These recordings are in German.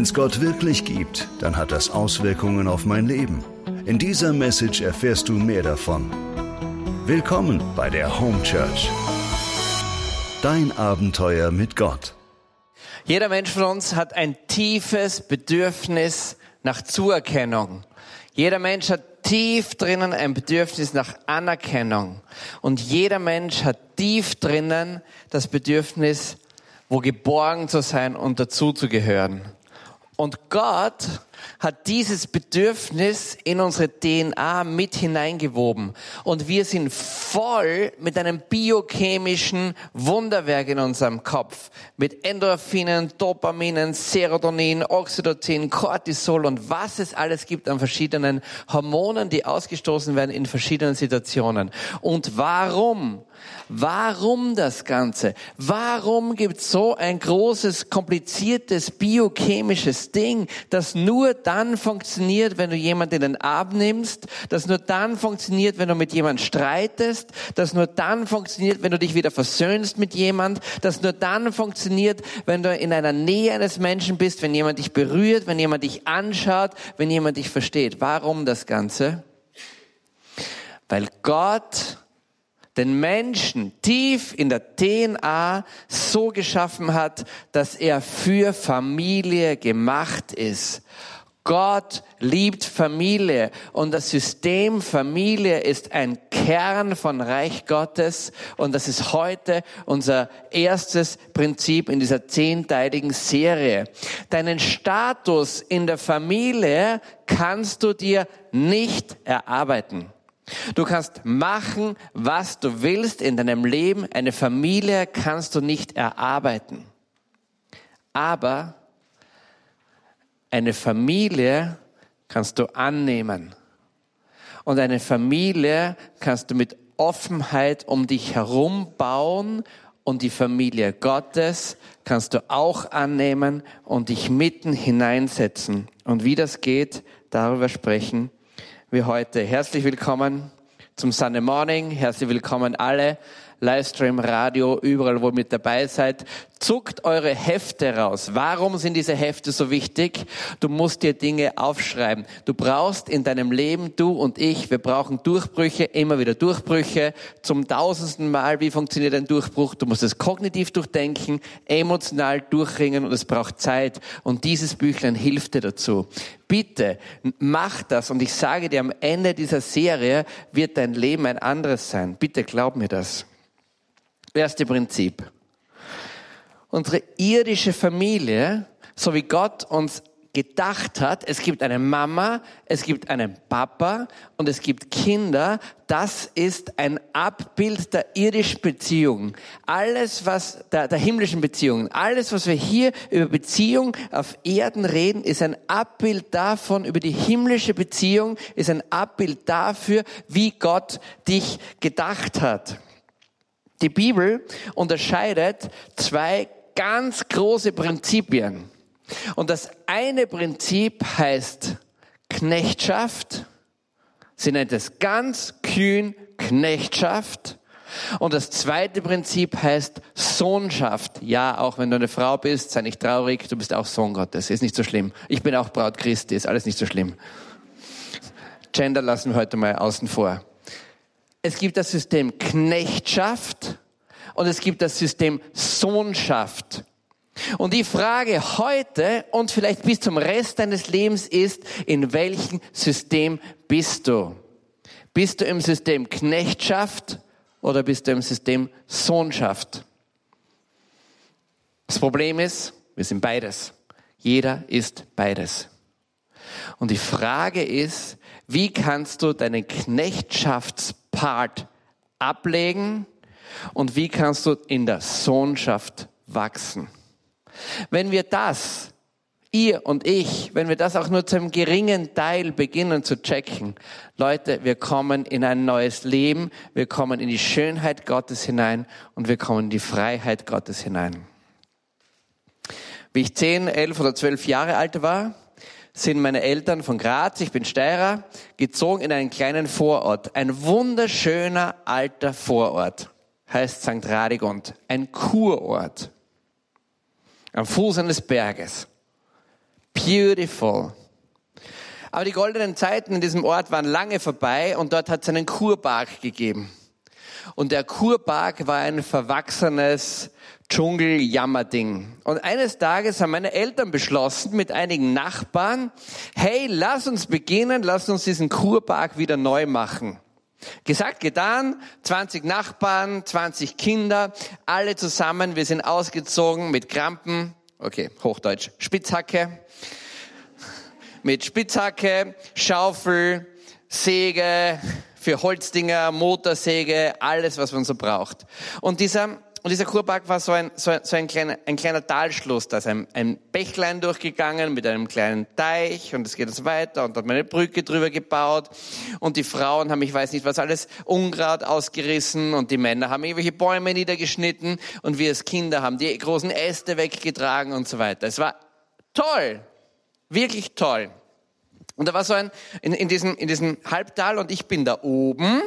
Wenn es Gott wirklich gibt, dann hat das Auswirkungen auf mein Leben. In dieser Message erfährst du mehr davon. Willkommen bei der Home Church. Dein Abenteuer mit Gott. Jeder Mensch von uns hat ein tiefes Bedürfnis nach Zuerkennung. Jeder Mensch hat tief drinnen ein Bedürfnis nach Anerkennung. Und jeder Mensch hat tief drinnen das Bedürfnis, wo geborgen zu sein und dazuzugehören. Und Gott hat dieses Bedürfnis in unsere DNA mit hineingewoben. Und wir sind voll mit einem biochemischen Wunderwerk in unserem Kopf. Mit Endorphinen, Dopaminen, Serotonin, Oxytocin, Cortisol und was es alles gibt an verschiedenen Hormonen, die ausgestoßen werden in verschiedenen Situationen. Und warum? Warum das Ganze? Warum gibt es so ein großes, kompliziertes biochemisches Ding, das nur dann funktioniert, wenn du jemanden in den Arm nimmst, das nur dann funktioniert, wenn du mit jemandem streitest, das nur dann funktioniert, wenn du dich wieder versöhnst mit jemand, das nur dann funktioniert, wenn du in einer Nähe eines Menschen bist, wenn jemand dich berührt, wenn jemand dich anschaut, wenn jemand dich versteht. Warum das Ganze? Weil Gott den Menschen tief in der DNA so geschaffen hat, dass er für Familie gemacht ist. Gott liebt Familie und das System Familie ist ein Kern von Reich Gottes und das ist heute unser erstes Prinzip in dieser zehnteiligen Serie. Deinen Status in der Familie kannst du dir nicht erarbeiten. Du kannst machen, was du willst in deinem Leben. Eine Familie kannst du nicht erarbeiten. Aber eine Familie kannst du annehmen. Und eine Familie kannst du mit Offenheit um dich herum bauen und die Familie Gottes kannst du auch annehmen und dich mitten hineinsetzen. Und wie das geht, darüber sprechen wie heute. Herzlich willkommen zum Sunday Morning. Herzlich willkommen alle. Livestream, Radio, überall, wo ihr mit dabei seid. Zuckt eure Hefte raus. Warum sind diese Hefte so wichtig? Du musst dir Dinge aufschreiben. Du brauchst in deinem Leben, du und ich, wir brauchen Durchbrüche, immer wieder Durchbrüche. Zum tausendsten Mal, wie funktioniert ein Durchbruch? Du musst es kognitiv durchdenken, emotional durchringen und es braucht Zeit. Und dieses Büchlein hilft dir dazu. Bitte, mach das. Und ich sage dir, am Ende dieser Serie wird dein Leben ein anderes sein. Bitte glaub mir das. Erste Prinzip. Unsere irdische Familie, so wie Gott uns gedacht hat, es gibt eine Mama, es gibt einen Papa und es gibt Kinder, das ist ein Abbild der irdischen Beziehung. Alles, was, der, der himmlischen Beziehungen, alles, was wir hier über Beziehung auf Erden reden, ist ein Abbild davon, über die himmlische Beziehung, ist ein Abbild dafür, wie Gott dich gedacht hat. Die Bibel unterscheidet zwei ganz große Prinzipien. Und das eine Prinzip heißt Knechtschaft. Sie nennt es ganz kühn Knechtschaft. Und das zweite Prinzip heißt Sohnschaft. Ja, auch wenn du eine Frau bist, sei nicht traurig, du bist auch Sohn Gottes. Ist nicht so schlimm. Ich bin auch Braut Christi, ist alles nicht so schlimm. Gender lassen wir heute mal außen vor. Es gibt das System Knechtschaft und es gibt das System Sohnschaft. Und die Frage heute und vielleicht bis zum Rest deines Lebens ist, in welchem System bist du? Bist du im System Knechtschaft oder bist du im System Sohnschaft? Das Problem ist, wir sind beides. Jeder ist beides. Und die Frage ist, wie kannst du deinen Knechtschafts-Part ablegen und wie kannst du in der Sohnschaft wachsen? Wenn wir das, ihr und ich, wenn wir das auch nur zu einem geringen Teil beginnen zu checken, Leute, wir kommen in ein neues Leben, wir kommen in die Schönheit Gottes hinein und wir kommen in die Freiheit Gottes hinein. Wie ich zehn, elf oder zwölf Jahre alt war, sind meine Eltern von Graz, ich bin Steirer, gezogen in einen kleinen Vorort. Ein wunderschöner alter Vorort, heißt St. Radigund, ein Kurort am Fuß eines Berges. Beautiful. Aber die goldenen Zeiten in diesem Ort waren lange vorbei und dort hat es einen Kurpark gegeben. Und der Kurpark war ein verwachsenes Dschungeljammerding. Und eines Tages haben meine Eltern beschlossen mit einigen Nachbarn, hey, lass uns beginnen, lass uns diesen Kurpark wieder neu machen. Gesagt, getan, 20 Nachbarn, 20 Kinder, alle zusammen, wir sind ausgezogen mit Krampen, okay, Hochdeutsch, Spitzhacke, mit Spitzhacke, Schaufel, Säge für Holzdinger, Motorsäge, alles, was man so braucht. Und dieser und dieser Kurpark war so ein, so ein, so ein, kleiner, ein kleiner Talschluss. Da ist ein, ein Bächlein durchgegangen mit einem kleinen Teich und es geht so weiter und da hat man eine Brücke drüber gebaut und die Frauen haben, ich weiß nicht was alles, Unkraut ausgerissen und die Männer haben irgendwelche Bäume niedergeschnitten und wir als Kinder haben die großen Äste weggetragen und so weiter. Es war toll. Wirklich toll. Und da war so ein, in, in, diesem, in diesem Halbtal und ich bin da oben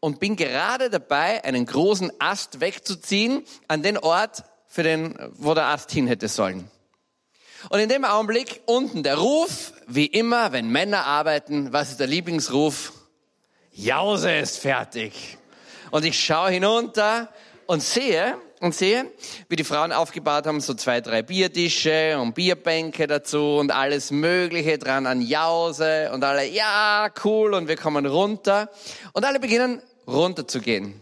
und bin gerade dabei, einen großen Ast wegzuziehen an den Ort, für den, wo der Ast hin hätte sollen. Und in dem Augenblick unten der Ruf, wie immer, wenn Männer arbeiten, was ist der Lieblingsruf? Jause ist fertig. Und ich schaue hinunter und sehe, und sehe, wie die Frauen aufgebaut haben, so zwei, drei Biertische und Bierbänke dazu und alles Mögliche dran an Jause und alle, ja, cool, und wir kommen runter. Und alle beginnen runterzugehen.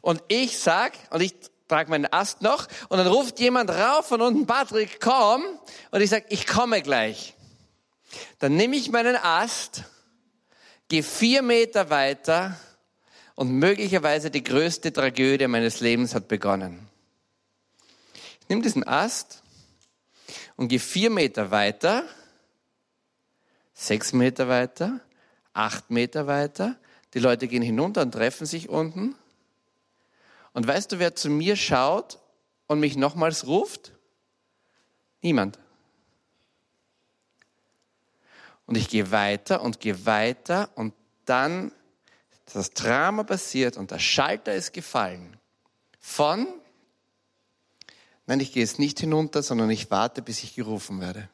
Und ich sag, und ich trage meinen Ast noch, und dann ruft jemand rauf von unten, Patrick, komm, und ich sag, ich komme gleich. Dann nehme ich meinen Ast, gehe vier Meter weiter, und möglicherweise die größte Tragödie meines Lebens hat begonnen. Nehme diesen Ast und gehe vier Meter weiter, sechs Meter weiter, acht Meter weiter. Die Leute gehen hinunter und treffen sich unten. Und weißt du, wer zu mir schaut und mich nochmals ruft? Niemand. Und ich gehe weiter und gehe weiter und dann das Drama passiert und der Schalter ist gefallen. Von, nein, ich gehe jetzt nicht hinunter, sondern ich warte, bis ich gerufen werde.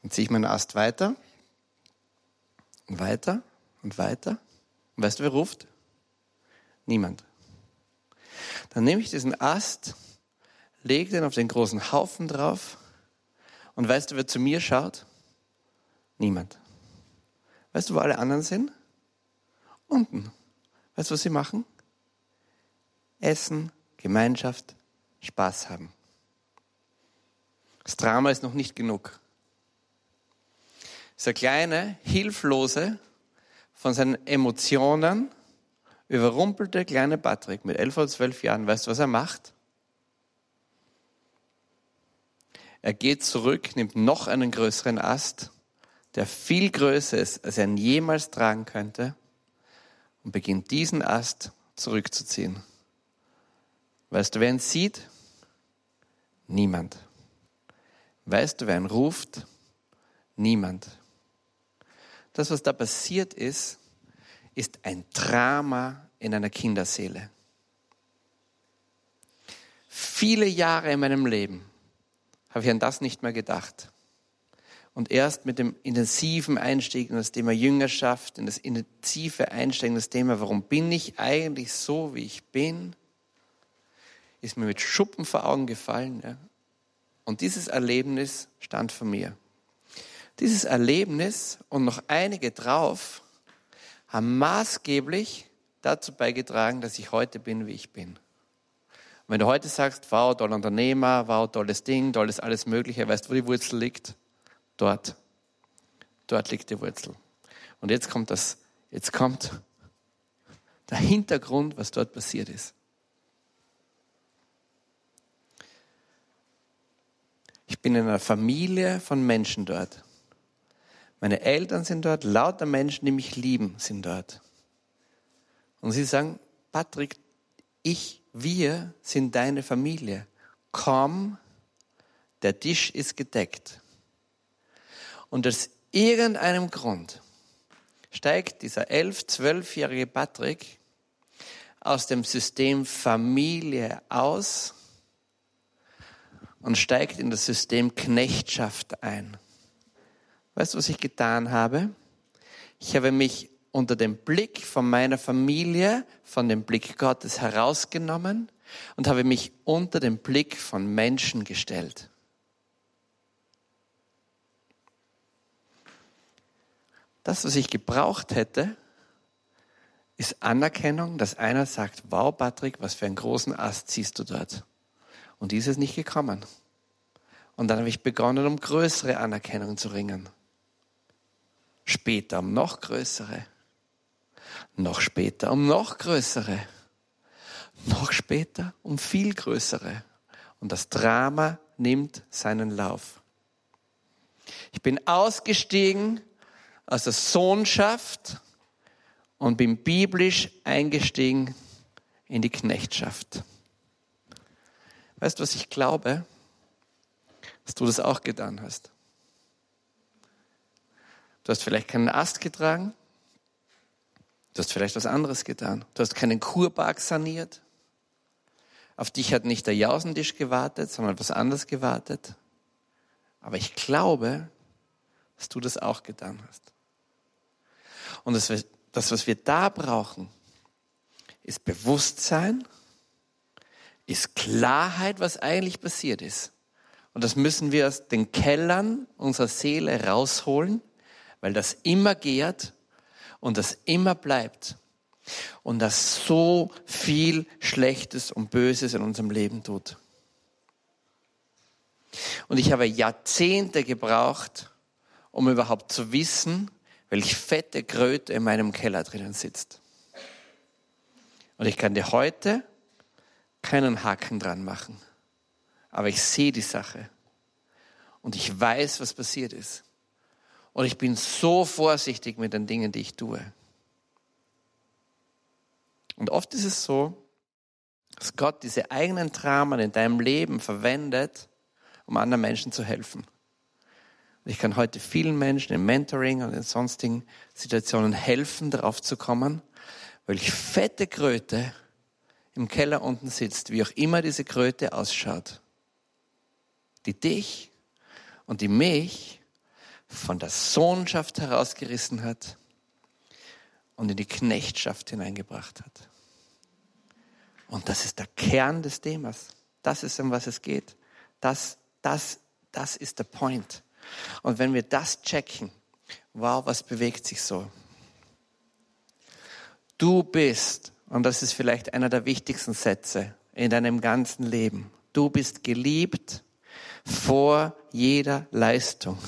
Dann ziehe ich meinen Ast weiter und weiter und weiter. Und weißt du, wer ruft? Niemand. Dann nehme ich diesen Ast, lege den auf den großen Haufen drauf und weißt du, wer zu mir schaut? Niemand. Weißt du, wo alle anderen sind? Unten. Weißt du, was sie machen? Essen, Gemeinschaft, Spaß haben. Das Drama ist noch nicht genug. Dieser kleine, hilflose, von seinen Emotionen überrumpelte kleine Patrick mit elf oder zwölf Jahren, weißt du, was er macht? Er geht zurück, nimmt noch einen größeren Ast der viel größer ist, als er ihn jemals tragen könnte, und beginnt diesen Ast zurückzuziehen. Weißt du, wer ihn sieht? Niemand. Weißt du, wer ihn ruft? Niemand. Das, was da passiert ist, ist ein Drama in einer Kinderseele. Viele Jahre in meinem Leben habe ich an das nicht mehr gedacht. Und erst mit dem intensiven Einstieg in das Thema Jüngerschaft, in das intensive Einsteigen in das Thema, warum bin ich eigentlich so, wie ich bin, ist mir mit Schuppen vor Augen gefallen. Ja? Und dieses Erlebnis stand vor mir. Dieses Erlebnis und noch einige drauf haben maßgeblich dazu beigetragen, dass ich heute bin, wie ich bin. Und wenn du heute sagst, wow, toller Unternehmer, wow, tolles Ding, tolles alles Mögliche, weißt du, wo die Wurzel liegt? Dort. Dort liegt die Wurzel. Und jetzt kommt das, jetzt kommt der Hintergrund, was dort passiert ist. Ich bin in einer Familie von Menschen dort. Meine Eltern sind dort, lauter Menschen, die mich lieben, sind dort. Und sie sagen, Patrick, ich, wir sind deine Familie. Komm, der Tisch ist gedeckt. Und aus irgendeinem Grund steigt dieser elf, zwölfjährige Patrick aus dem System Familie aus und steigt in das System Knechtschaft ein. Weißt du, was ich getan habe? Ich habe mich unter dem Blick von meiner Familie, von dem Blick Gottes herausgenommen und habe mich unter den Blick von Menschen gestellt. Das, was ich gebraucht hätte, ist Anerkennung, dass einer sagt, wow Patrick, was für einen großen Ast ziehst du dort. Und dies ist nicht gekommen. Und dann habe ich begonnen, um größere Anerkennung zu ringen. Später um noch größere. Noch später um noch größere. Noch später um viel größere. Und das Drama nimmt seinen Lauf. Ich bin ausgestiegen aus der Sohnschaft und bin biblisch eingestiegen in die Knechtschaft. Weißt du, was ich glaube? Dass du das auch getan hast. Du hast vielleicht keinen Ast getragen. Du hast vielleicht was anderes getan. Du hast keinen Kurpark saniert. Auf dich hat nicht der Jausentisch gewartet, sondern was anderes gewartet. Aber ich glaube, dass du das auch getan hast. Und das, das was wir da brauchen, ist Bewusstsein, ist Klarheit, was eigentlich passiert ist. Und das müssen wir aus den Kellern unserer Seele rausholen, weil das immer gärt und das immer bleibt und das so viel Schlechtes und Böses in unserem Leben tut. Und ich habe Jahrzehnte gebraucht, um überhaupt zu wissen, welch fette Kröte in meinem Keller drinnen sitzt. Und ich kann dir heute keinen Haken dran machen. Aber ich sehe die Sache. Und ich weiß, was passiert ist. Und ich bin so vorsichtig mit den Dingen, die ich tue. Und oft ist es so, dass Gott diese eigenen Dramen in deinem Leben verwendet, um anderen Menschen zu helfen. Ich kann heute vielen Menschen im Mentoring und in sonstigen Situationen helfen, darauf zu kommen, weil ich fette Kröte im Keller unten sitzt, wie auch immer diese Kröte ausschaut, die dich und die mich von der Sohnschaft herausgerissen hat und in die Knechtschaft hineingebracht hat. Und das ist der Kern des Themas. Das ist, um was es geht. Das, das, das ist der Point. Und wenn wir das checken, wow, was bewegt sich so? Du bist, und das ist vielleicht einer der wichtigsten Sätze in deinem ganzen Leben, du bist geliebt vor jeder Leistung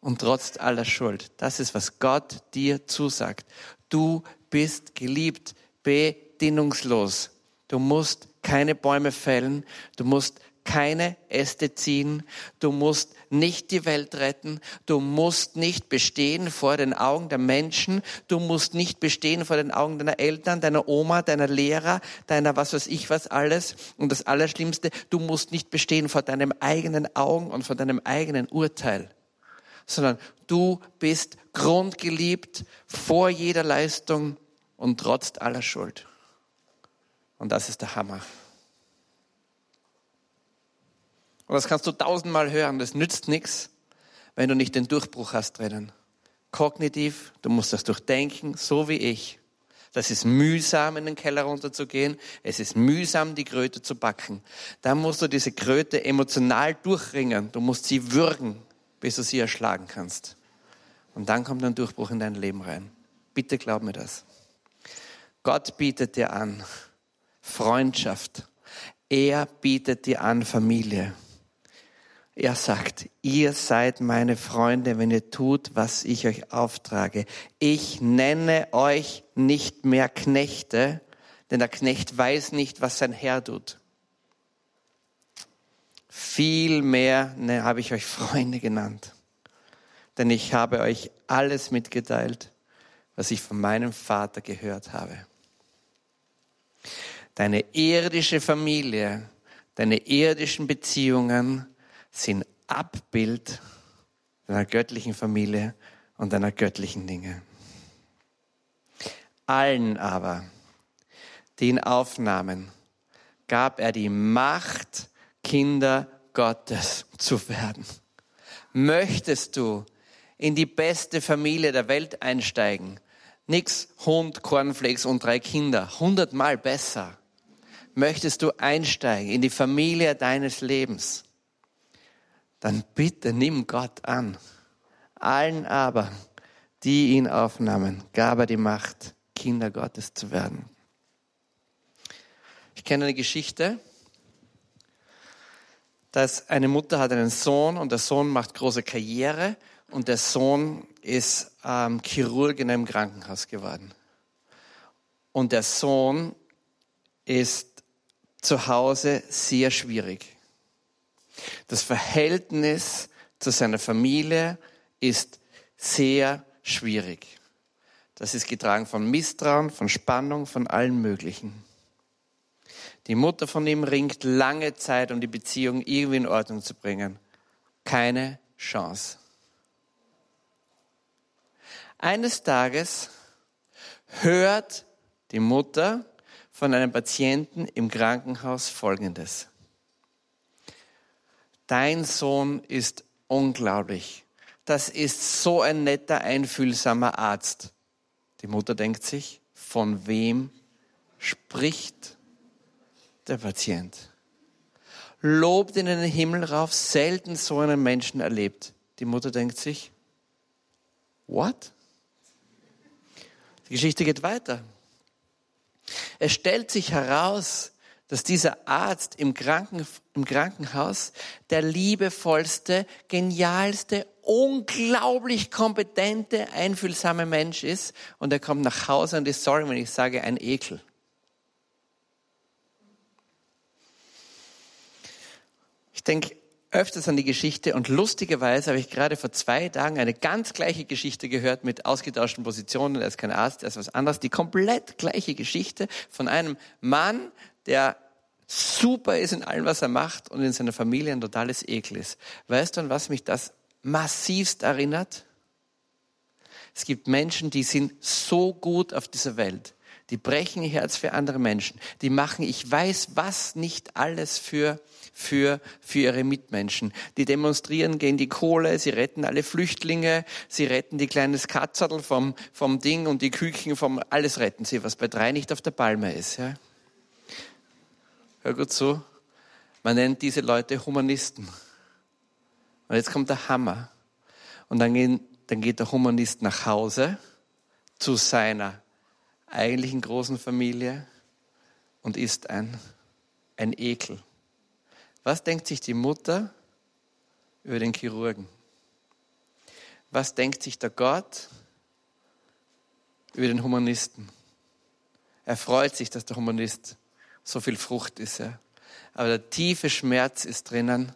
und trotz aller Schuld. Das ist, was Gott dir zusagt. Du bist geliebt, bedingungslos. Du musst keine Bäume fällen, du musst keine Äste ziehen, du musst nicht die Welt retten, du musst nicht bestehen vor den Augen der Menschen, du musst nicht bestehen vor den Augen deiner Eltern, deiner Oma, deiner Lehrer, deiner was weiß ich was alles. Und das Allerschlimmste, du musst nicht bestehen vor deinem eigenen Augen und vor deinem eigenen Urteil, sondern du bist grundgeliebt vor jeder Leistung und trotz aller Schuld. Und das ist der Hammer. Und das kannst du tausendmal hören, das nützt nichts, wenn du nicht den Durchbruch hast drinnen. Kognitiv, du musst das durchdenken, so wie ich. Das ist mühsam, in den Keller runterzugehen. Es ist mühsam, die Kröte zu backen. Dann musst du diese Kröte emotional durchringen. Du musst sie würgen, bis du sie erschlagen kannst. Und dann kommt ein Durchbruch in dein Leben rein. Bitte glaub mir das. Gott bietet dir an Freundschaft. Er bietet dir an Familie. Er sagt, ihr seid meine Freunde, wenn ihr tut, was ich euch auftrage. Ich nenne euch nicht mehr Knechte, denn der Knecht weiß nicht, was sein Herr tut. Vielmehr ne, habe ich euch Freunde genannt, denn ich habe euch alles mitgeteilt, was ich von meinem Vater gehört habe. Deine irdische Familie, deine irdischen Beziehungen, sind Abbild deiner göttlichen Familie und deiner göttlichen Dinge. Allen aber, die ihn aufnahmen, gab er die Macht, Kinder Gottes zu werden? Möchtest du in die beste Familie der Welt einsteigen? Nix Hund, Cornflakes und drei Kinder. Hundertmal besser. Möchtest du einsteigen in die Familie deines Lebens? Dann bitte nimm Gott an. Allen aber, die ihn aufnahmen, gab er die Macht, Kinder Gottes zu werden. Ich kenne eine Geschichte, dass eine Mutter hat einen Sohn und der Sohn macht große Karriere und der Sohn ist ähm, Chirurg in einem Krankenhaus geworden. Und der Sohn ist zu Hause sehr schwierig. Das Verhältnis zu seiner Familie ist sehr schwierig. Das ist getragen von Misstrauen, von Spannung, von allen möglichen. Die Mutter von ihm ringt lange Zeit, um die Beziehung irgendwie in Ordnung zu bringen. Keine Chance. Eines Tages hört die Mutter von einem Patienten im Krankenhaus Folgendes. Dein Sohn ist unglaublich. Das ist so ein netter, einfühlsamer Arzt. Die Mutter denkt sich, von wem spricht der Patient? Lobt in den Himmel rauf, selten so einen Menschen erlebt. Die Mutter denkt sich, what? Die Geschichte geht weiter. Es stellt sich heraus, dass dieser Arzt im, Kranken, im Krankenhaus der liebevollste, genialste, unglaublich kompetente, einfühlsame Mensch ist. Und er kommt nach Hause und ist sorry, wenn ich sage, ein Ekel. Ich denke, öfters an die Geschichte und lustigerweise habe ich gerade vor zwei Tagen eine ganz gleiche Geschichte gehört mit ausgetauschten Positionen. Er ist kein Arzt, er ist was anderes. Die komplett gleiche Geschichte von einem Mann, der super ist in allem, was er macht und in seiner Familie ein totales Ekel ist. Weißt du, an was mich das massivst erinnert? Es gibt Menschen, die sind so gut auf dieser Welt. Die brechen ihr Herz für andere Menschen. Die machen, ich weiß was nicht alles für für, für ihre Mitmenschen. Die demonstrieren gegen die Kohle, sie retten alle Flüchtlinge, sie retten die kleines Katzerl vom, vom Ding und die Küken vom, alles retten sie, was bei drei nicht auf der Palme ist. Ja? Hör gut zu. Man nennt diese Leute Humanisten. Und jetzt kommt der Hammer. Und dann, gehen, dann geht der Humanist nach Hause zu seiner eigentlichen großen Familie und ist ein, ein Ekel. Was denkt sich die Mutter über den Chirurgen? Was denkt sich der Gott über den Humanisten? Er freut sich, dass der Humanist so viel Frucht ist. Ja. Aber der tiefe Schmerz ist drinnen,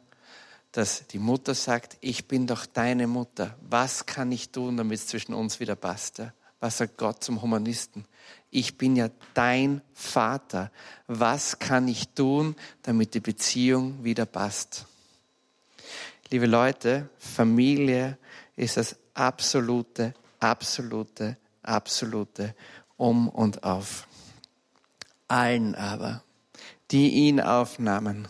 dass die Mutter sagt, ich bin doch deine Mutter. Was kann ich tun, damit es zwischen uns wieder passt? Was sagt Gott zum Humanisten? Ich bin ja dein Vater. Was kann ich tun, damit die Beziehung wieder passt? Liebe Leute, Familie ist das absolute, absolute, absolute Um und Auf. Allen aber, die ihn aufnahmen,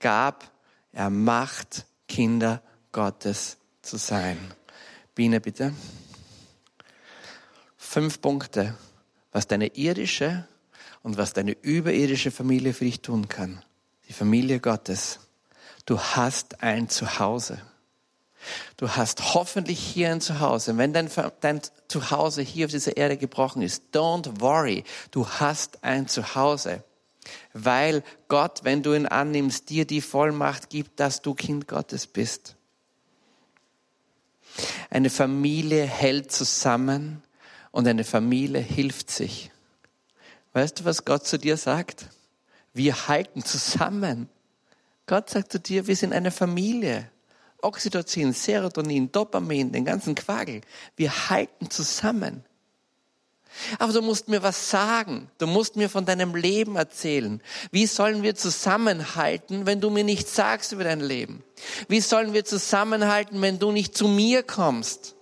gab er Macht, Kinder Gottes zu sein. Biene, bitte fünf Punkte, was deine irdische und was deine überirdische Familie für dich tun kann. Die Familie Gottes. Du hast ein Zuhause. Du hast hoffentlich hier ein Zuhause. Wenn dein, dein Zuhause hier auf dieser Erde gebrochen ist, don't worry. Du hast ein Zuhause. Weil Gott, wenn du ihn annimmst, dir die Vollmacht gibt, dass du Kind Gottes bist. Eine Familie hält zusammen, und eine Familie hilft sich. Weißt du, was Gott zu dir sagt? Wir halten zusammen. Gott sagt zu dir, wir sind eine Familie. Oxytocin, Serotonin, Dopamin, den ganzen Quagel. Wir halten zusammen. Aber du musst mir was sagen. Du musst mir von deinem Leben erzählen. Wie sollen wir zusammenhalten, wenn du mir nichts sagst über dein Leben? Wie sollen wir zusammenhalten, wenn du nicht zu mir kommst?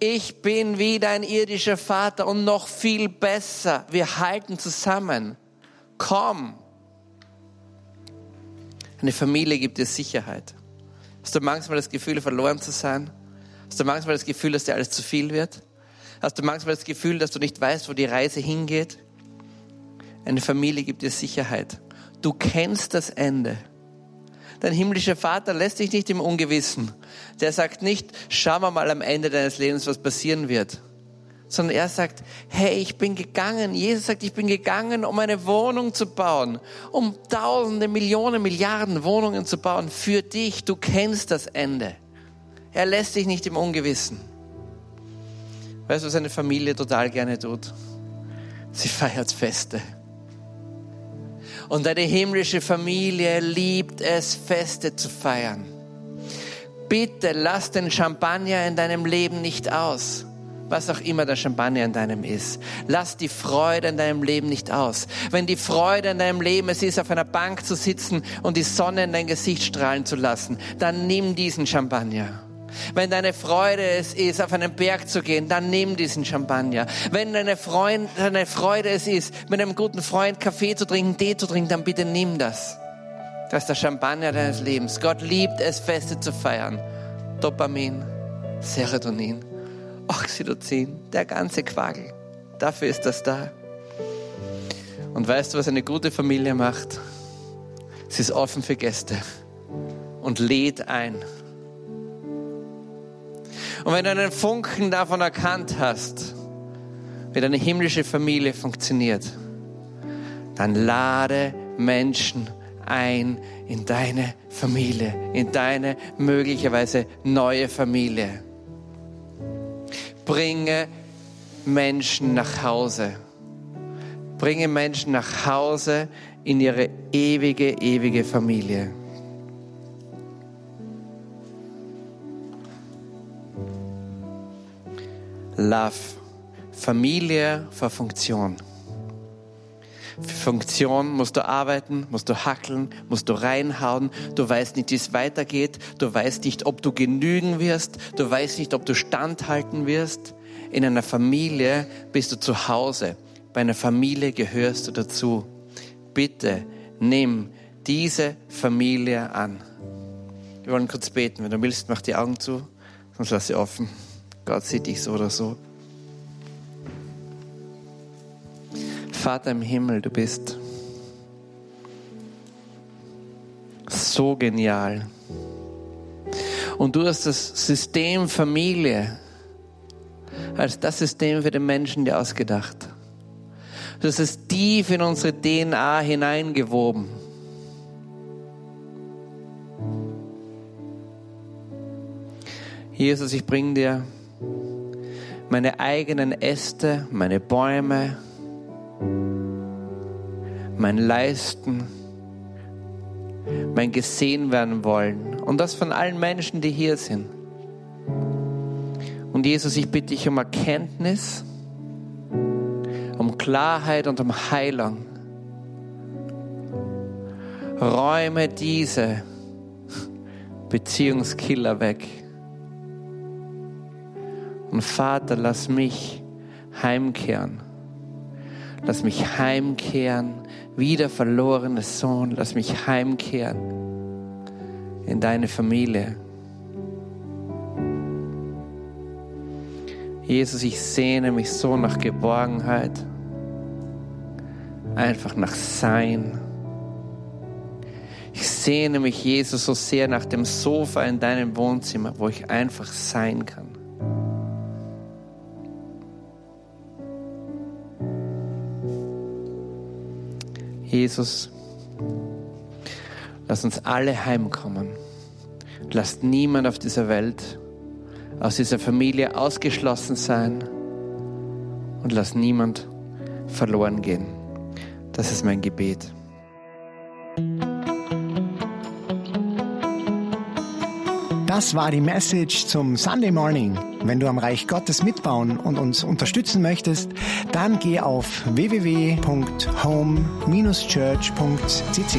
ich bin wie dein irdischer Vater und noch viel besser. Wir halten zusammen. Komm. Eine Familie gibt dir Sicherheit. Hast du manchmal das Gefühl, verloren zu sein? Hast du manchmal das Gefühl, dass dir alles zu viel wird? Hast du manchmal das Gefühl, dass du nicht weißt, wo die Reise hingeht? Eine Familie gibt dir Sicherheit. Du kennst das Ende. Dein himmlischer Vater lässt dich nicht im Ungewissen. Der sagt nicht, schauen wir mal am Ende deines Lebens, was passieren wird. Sondern er sagt, hey, ich bin gegangen. Jesus sagt, ich bin gegangen, um eine Wohnung zu bauen. Um tausende, Millionen, Milliarden Wohnungen zu bauen für dich. Du kennst das Ende. Er lässt dich nicht im Ungewissen. Weißt du, was eine Familie total gerne tut? Sie feiert Feste. Und deine himmlische Familie liebt es, Feste zu feiern. Bitte lass den Champagner in deinem Leben nicht aus. Was auch immer der Champagner in deinem ist. Lass die Freude in deinem Leben nicht aus. Wenn die Freude in deinem Leben es ist, auf einer Bank zu sitzen und die Sonne in dein Gesicht strahlen zu lassen, dann nimm diesen Champagner. Wenn deine Freude es ist, auf einen Berg zu gehen, dann nimm diesen Champagner. Wenn deine, Freund, deine Freude es ist, mit einem guten Freund Kaffee zu trinken, Tee zu trinken, dann bitte nimm das. Das ist der Champagner deines Lebens. Gott liebt es, Feste zu feiern. Dopamin, Serotonin, Oxytocin, der ganze Quagel. Dafür ist das da. Und weißt du, was eine gute Familie macht? Sie ist offen für Gäste und lädt ein. Und wenn du einen Funken davon erkannt hast, wie deine himmlische Familie funktioniert, dann lade Menschen ein in deine Familie, in deine möglicherweise neue Familie. Bringe Menschen nach Hause. Bringe Menschen nach Hause in ihre ewige, ewige Familie. Love. Familie vor Funktion. Funktion musst du arbeiten, musst du hackeln, musst du reinhauen. Du weißt nicht, wie es weitergeht. Du weißt nicht, ob du genügen wirst. Du weißt nicht, ob du standhalten wirst. In einer Familie bist du zu Hause. Bei einer Familie gehörst du dazu. Bitte nimm diese Familie an. Wir wollen kurz beten. Wenn du willst, mach die Augen zu, sonst lass sie offen. Gott sieht dich so oder so. Vater im Himmel, du bist so genial. Und du hast das System Familie als das System für den Menschen dir ausgedacht. Du hast es tief in unsere DNA hineingewoben. Jesus, ich bringe dir meine eigenen Äste, meine Bäume, mein Leisten, mein gesehen werden wollen. Und das von allen Menschen, die hier sind. Und Jesus, ich bitte dich um Erkenntnis, um Klarheit und um Heilung. Räume diese Beziehungskiller weg. Und Vater, lass mich heimkehren. Lass mich heimkehren, wieder verlorene Sohn, lass mich heimkehren in deine Familie. Jesus, ich sehne mich so nach Geborgenheit, einfach nach Sein. Ich sehne mich, Jesus, so sehr nach dem Sofa in deinem Wohnzimmer, wo ich einfach sein kann. Jesus, lass uns alle heimkommen. Lass niemand auf dieser Welt aus dieser Familie ausgeschlossen sein und lass niemand verloren gehen. Das ist mein Gebet. Das war die Message zum Sunday Morning. Wenn du am Reich Gottes mitbauen und uns unterstützen möchtest, dann geh auf www.home-church.cc.